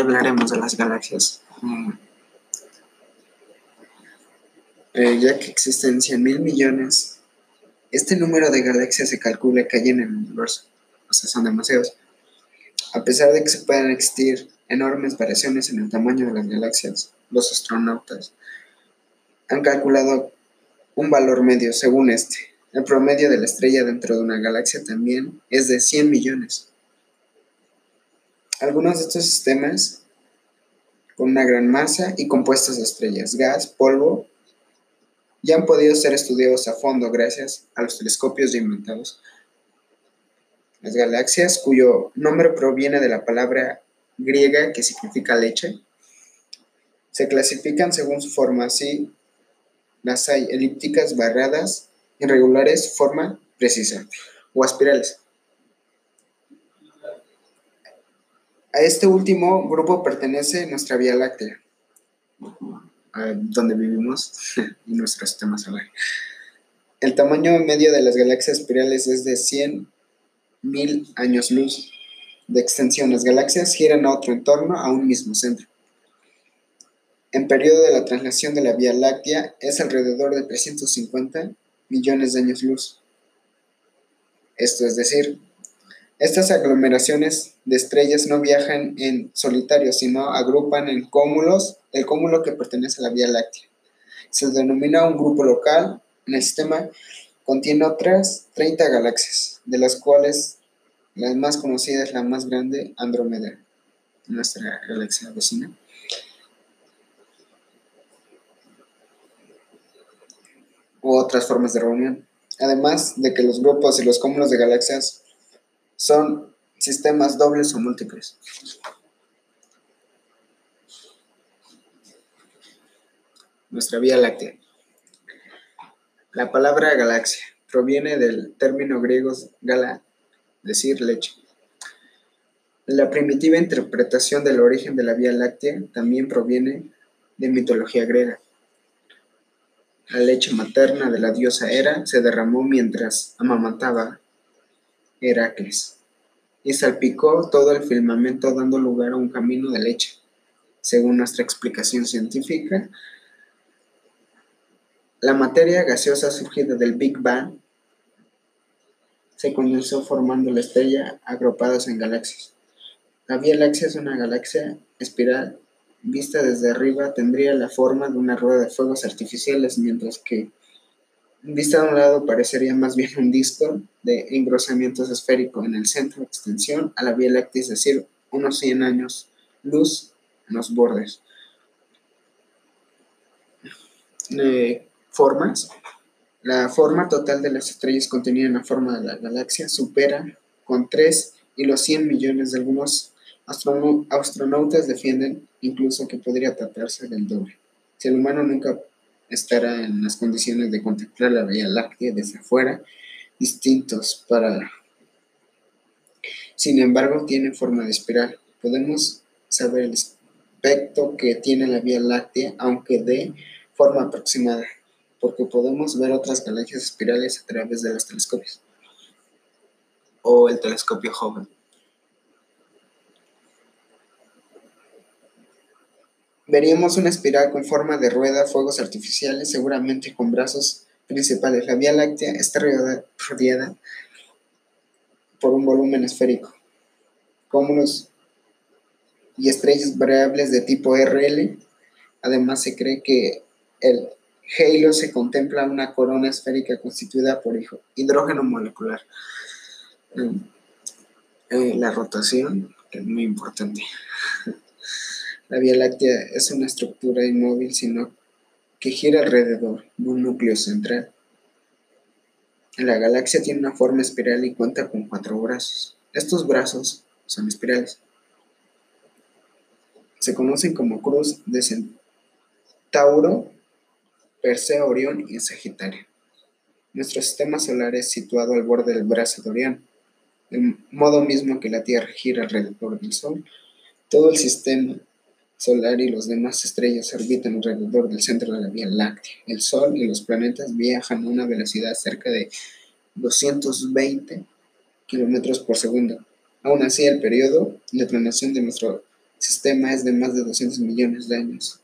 Hablaremos de las galaxias. Mm. Eh, ya que existen 100 mil millones, este número de galaxias se calcula que hay en el universo, o sea, son demasiados. A pesar de que se puedan existir enormes variaciones en el tamaño de las galaxias, los astronautas han calculado un valor medio según este. El promedio de la estrella dentro de una galaxia también es de 100 millones. Algunos de estos sistemas con una gran masa y compuestos de estrellas, gas, polvo, ya han podido ser estudiados a fondo gracias a los telescopios ya inventados. Las galaxias, cuyo nombre proviene de la palabra griega que significa leche, se clasifican según su forma, así las hay elípticas, barradas, irregulares, forma precisa, o espirales. A este último grupo pertenece nuestra Vía Láctea, donde vivimos y nuestro sistema solar. El tamaño medio de las galaxias espirales es de 100 mil años luz de extensión. Las galaxias giran a otro entorno a un mismo centro. En periodo de la traslación de la Vía Láctea es alrededor de 350 millones de años luz. Esto es decir, estas aglomeraciones de estrellas no viajan en solitario, sino agrupan en cúmulos el cúmulo que pertenece a la Vía Láctea. Se denomina un grupo local. En el sistema contiene otras 30 galaxias, de las cuales la más conocida es la más grande, Andrómeda, nuestra galaxia vecina. U otras formas de reunión. Además de que los grupos y los cúmulos de galaxias son sistemas dobles o múltiples. Nuestra Vía Láctea. La palabra galaxia proviene del término griego gala, decir leche. La primitiva interpretación del origen de la Vía Láctea también proviene de mitología griega. La leche materna de la diosa Hera se derramó mientras amamantaba Heracles, y salpicó todo el firmamento dando lugar a un camino de leche. Según nuestra explicación científica, la materia gaseosa surgida del Big Bang se condensó formando la estrella agrupadas en galaxias. La Vía Láctea es una galaxia espiral. Vista desde arriba tendría la forma de una rueda de fuegos artificiales, mientras que Vista de un lado parecería más bien un disco de engrosamiento esférico en el centro de extensión a la Vía Láctea, es decir, unos 100 años luz en los bordes. formas. La forma total de las estrellas contenida en la forma de la galaxia supera con 3 y los 100 millones de algunos astronautas defienden incluso que podría tratarse del doble. Si el humano nunca estará en las condiciones de contemplar la Vía Láctea desde afuera, distintos para... Sin embargo, tiene forma de espiral. Podemos saber el aspecto que tiene la Vía Láctea, aunque de forma aproximada, porque podemos ver otras galaxias espirales a través de los telescopios. O el telescopio Hubble. Veríamos una espiral con forma de rueda, fuegos artificiales, seguramente con brazos principales. La Vía Láctea está rodeada por un volumen esférico. Cúmulos y estrellas variables de tipo RL. Además, se cree que el halo se contempla una corona esférica constituida por hidrógeno molecular. Mm, eh, la rotación, es muy importante. La Vía Láctea es una estructura inmóvil, sino que gira alrededor de un núcleo central. La galaxia tiene una forma espiral y cuenta con cuatro brazos. Estos brazos son espirales. Se conocen como cruz de Centauro, Perseo, Orión y Sagitario. Nuestro sistema solar es situado al borde del brazo de Orión. De modo mismo que la Tierra gira alrededor del Sol, todo el sistema solar y las demás estrellas orbitan alrededor del centro de la Vía Láctea. El Sol y los planetas viajan a una velocidad cerca de 220 kilómetros por segundo. Aún así, el periodo de planeación de nuestro sistema es de más de 200 millones de años.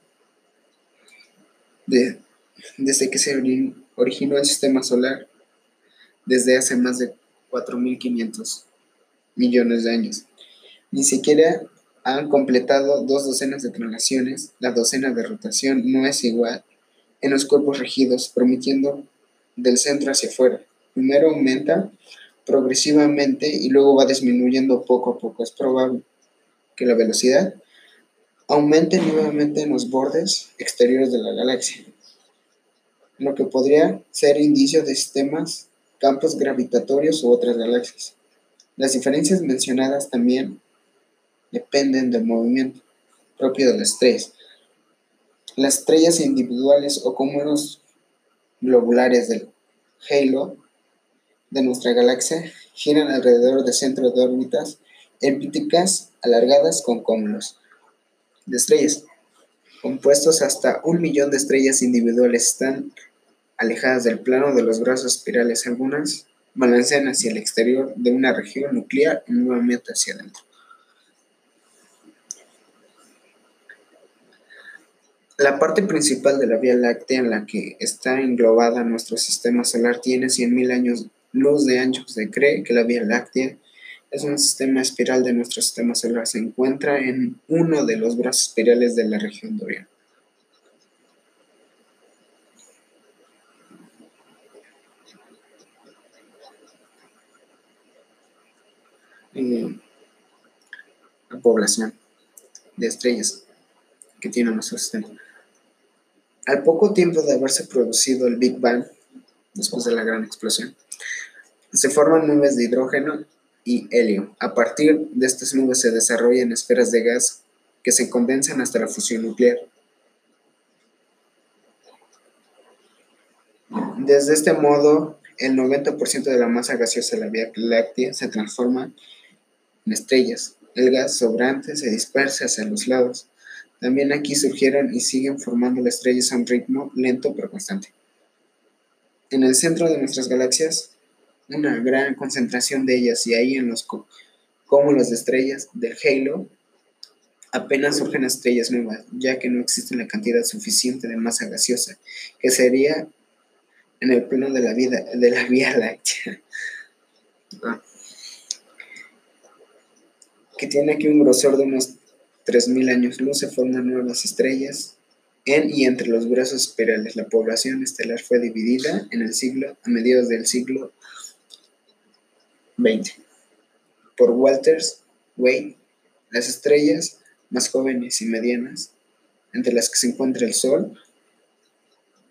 desde que se originó el sistema solar, desde hace más de 4.500 millones de años. Ni siquiera han completado dos docenas de translaciones. La docena de rotación no es igual en los cuerpos regidos, permitiendo del centro hacia afuera. Primero aumenta progresivamente y luego va disminuyendo poco a poco. Es probable que la velocidad aumente nuevamente en los bordes exteriores de la galaxia, lo que podría ser indicio de sistemas, campos gravitatorios u otras galaxias. Las diferencias mencionadas también dependen del movimiento propio de las estrellas. Las estrellas individuales o cúmulos globulares del halo de nuestra galaxia giran alrededor del centro de órbitas elípticas alargadas con cúmulos de estrellas. Compuestos hasta un millón de estrellas individuales están alejadas del plano de los brazos espirales. Algunas balancean hacia el exterior de una región nuclear y nuevamente hacia adentro. La parte principal de la Vía Láctea en la que está englobada nuestro sistema solar tiene 100.000 años luz de ancho. Se cree que la Vía Láctea es un sistema espiral de nuestro sistema solar. Se encuentra en uno de los brazos espirales de la región de. Eh, la población de estrellas que tiene nuestro sistema. Al poco tiempo de haberse producido el Big Bang, después de la gran explosión, se forman nubes de hidrógeno y helio. A partir de estas nubes se desarrollan esferas de gas que se condensan hasta la fusión nuclear. Desde este modo, el 90% de la masa gaseosa de la Vía Láctea se transforma en estrellas. El gas sobrante se dispersa hacia los lados. También aquí surgieron y siguen formando las estrellas a un ritmo lento pero constante. En el centro de nuestras galaxias, una gran concentración de ellas y ahí en los cúmulos de estrellas del halo, apenas surgen estrellas nuevas, ya que no existe la cantidad suficiente de masa gaseosa, que sería en el plano de la vida de la Vía Láctea. Ah. Que tiene aquí un grosor de unos 3.000 años luz se forman nuevas estrellas en y entre los brazos espirales. La población estelar fue dividida en el siglo, a mediados del siglo XX por Walters Wade. Las estrellas más jóvenes y medianas, entre las que se encuentra el Sol,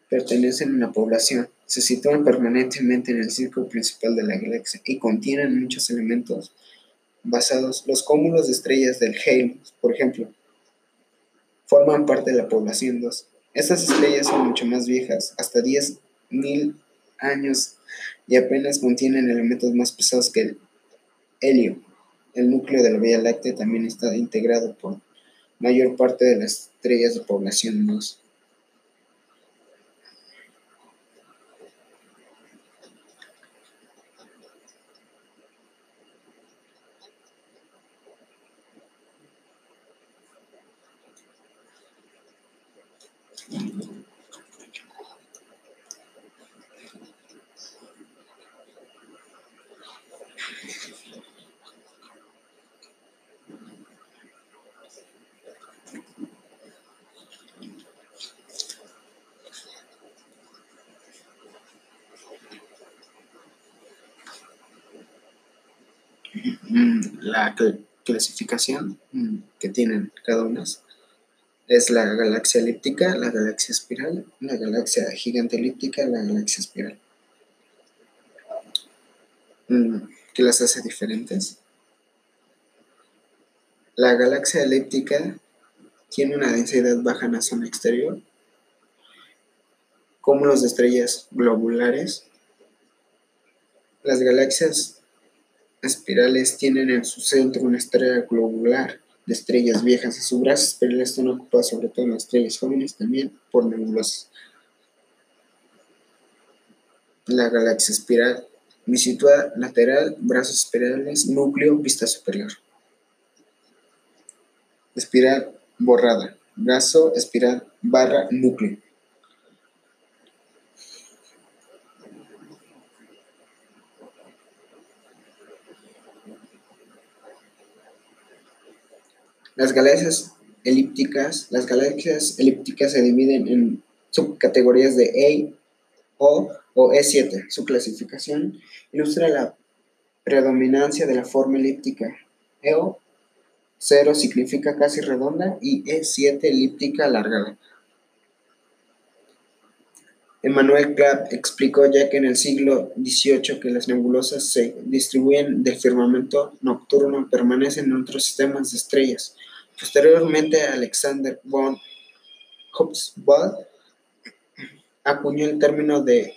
pertenecen a una población. Se sitúan permanentemente en el círculo principal de la galaxia y contienen muchos elementos basados, los cúmulos de estrellas del Halo, por ejemplo, forman parte de la población 2. Estas estrellas son mucho más viejas, hasta 10.000 años, y apenas contienen elementos más pesados que el helio. El núcleo de la Vía Láctea también está integrado por mayor parte de las estrellas de población 2. la clasificación que tienen cada una es la galaxia elíptica, la galaxia espiral, la galaxia gigante elíptica, la galaxia espiral. Mm, ¿Qué las hace diferentes? La galaxia elíptica tiene una densidad baja en la zona exterior, cúmulos de estrellas globulares. Las galaxias espirales tienen en su centro una estrella globular de estrellas viejas y su brazo espiral están ocupadas sobre todo en las estrellas jóvenes también por nebulosas. La galaxia espiral Bisitúa lateral, brazos espirales, núcleo, vista superior. Espiral borrada, brazo, espiral, barra, núcleo. Las galaxias elípticas, las galaxias elípticas se dividen en subcategorías de E, O o E7. Su clasificación ilustra la predominancia de la forma elíptica. EO 0 significa casi redonda y E7 elíptica alargada. Emmanuel Clapp explicó ya que en el siglo XVIII que las nebulosas se distribuyen del firmamento nocturno permanecen en otros sistemas de estrellas. Posteriormente, Alexander von Hubsbawd acuñó el término de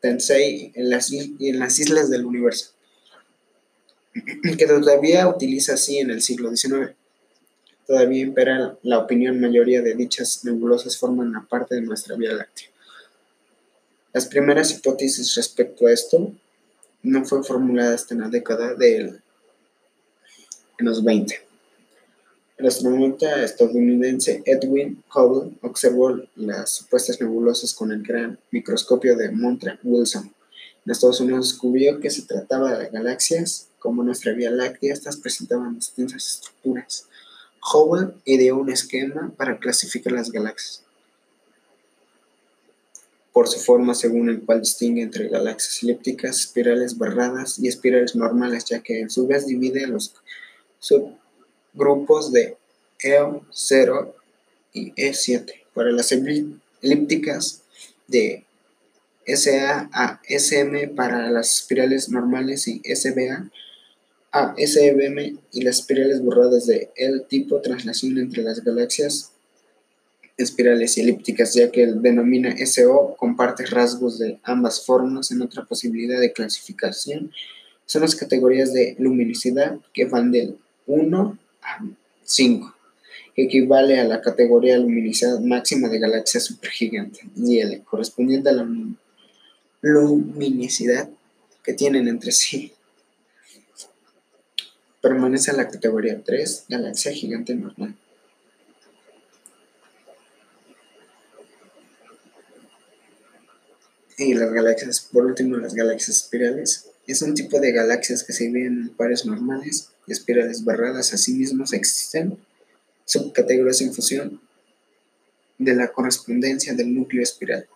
Tensei en las, en las islas del universo, que todavía utiliza así en el siglo XIX. Todavía impera la opinión mayoría de dichas nebulosas forman una parte de nuestra Vía Láctea. Las primeras hipótesis respecto a esto no fueron formuladas hasta la década de los 20. El astronauta estadounidense Edwin Hubble observó las supuestas nebulosas con el gran microscopio de Montra Wilson. En Estados Unidos descubrió que se trataba de galaxias, como nuestra Vía Láctea, estas presentaban distintas estructuras. Hubble ideó un esquema para clasificar las galaxias. Por su forma según el cual distingue entre galaxias elípticas, espirales barradas y espirales normales, ya que en su vez divide los grupos de EO0 y E7 para las elípticas de SA a SM para las espirales normales y SBA a SBM y las espirales borradas de L tipo traslación entre las galaxias espirales y elípticas, ya que el denomina SO comparte rasgos de ambas formas en otra posibilidad de clasificación. Son las categorías de luminosidad que van del 1 a 5, que equivale a la categoría luminosidad máxima de galaxias supergigantes, y L, correspondiente a la luminosidad que tienen entre sí. Permanece en la categoría 3, galaxia gigante normal. Y las galaxias, por último, las galaxias espirales. Es un tipo de galaxias que se dividen en pares normales y espirales barradas. Asimismo, existen subcategorías en función de la correspondencia del núcleo espiral.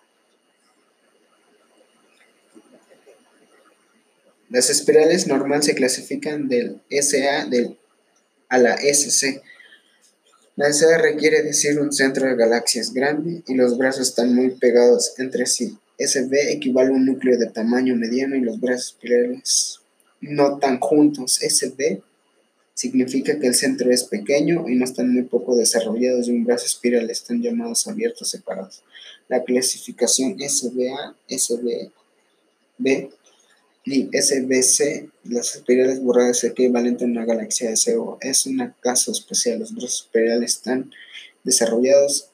Las espirales normales se clasifican del SA del, a la SC. La SA requiere decir un centro de galaxias grande y los brazos están muy pegados entre sí. SB equivale a un núcleo de tamaño mediano y los brazos espirales no tan juntos. SB significa que el centro es pequeño y no están muy poco desarrollados y un brazo espiral están llamados abiertos separados. La clasificación SBA, SB y SBC, las espirales borradas equivalente a una galaxia SO, es un caso especial. Los brazos espirales están desarrollados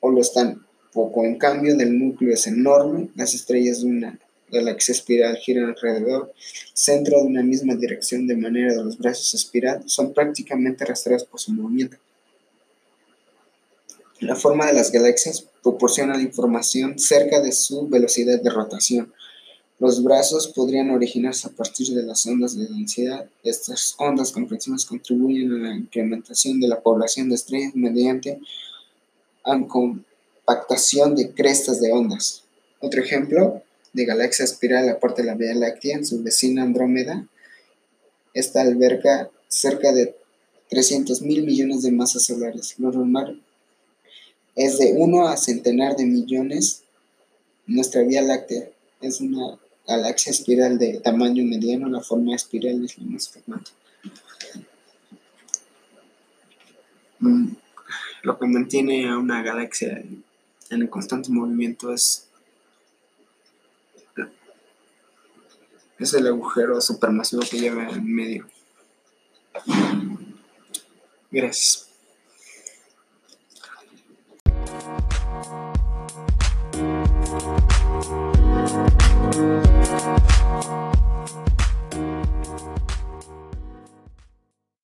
o lo están poco. En cambio, del núcleo es enorme. Las estrellas de una galaxia espiral giran alrededor, centro de una misma dirección, de manera que los brazos espiral son prácticamente arrastrados por su movimiento. La forma de las galaxias proporciona la información cerca de su velocidad de rotación. Los brazos podrían originarse a partir de las ondas de densidad. Estas ondas comprensivas contribuyen a la incrementación de la población de estrellas mediante compactación de crestas de ondas. Otro ejemplo de galaxia espiral aparte de la Vía Láctea, su vecina Andrómeda, esta alberga cerca de 300 mil millones de masas solares. Lo normal es de 1 a centenar de millones. Nuestra Vía Láctea es una galaxia espiral de tamaño mediano, la forma espiral es la más frecuente. Mm, lo que mantiene a una galaxia en el constante movimiento es, es el agujero supermasivo que lleva en medio. Gracias. Thank. Thank you.